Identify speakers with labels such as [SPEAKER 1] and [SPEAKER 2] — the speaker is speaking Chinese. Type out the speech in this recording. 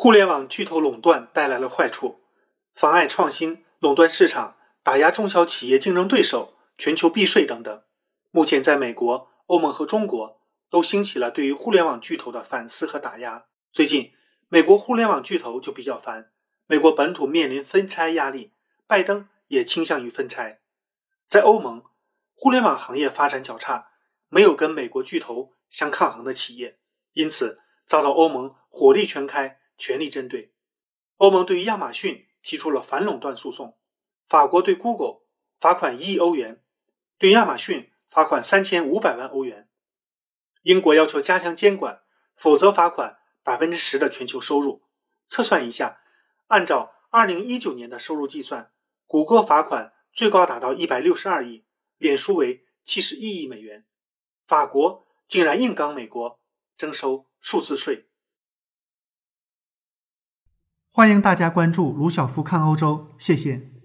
[SPEAKER 1] 互联网巨头垄断带来了坏处，妨碍创新、垄断市场、打压中小企业竞争对手、全球避税等等。目前，在美国、欧盟和中国都兴起了对于互联网巨头的反思和打压。最近，美国互联网巨头就比较烦，美国本土面临分拆压力，拜登也倾向于分拆。在欧盟，互联网行业发展较差，没有跟美国巨头相抗衡的企业，因此遭到欧盟火力全开，全力针对。欧盟对于亚马逊提出了反垄断诉讼，法国对 Google 罚款一亿欧元，对亚马逊罚款三千五百万欧元。英国要求加强监管，否则罚款百分之十的全球收入。测算一下，按照二零一九年的收入计算，谷歌罚款。最高达到一百六十二亿，脸书为七十一亿美元。法国竟然硬刚美国，征收数字税。欢迎大家关注卢晓夫看欧洲，谢谢。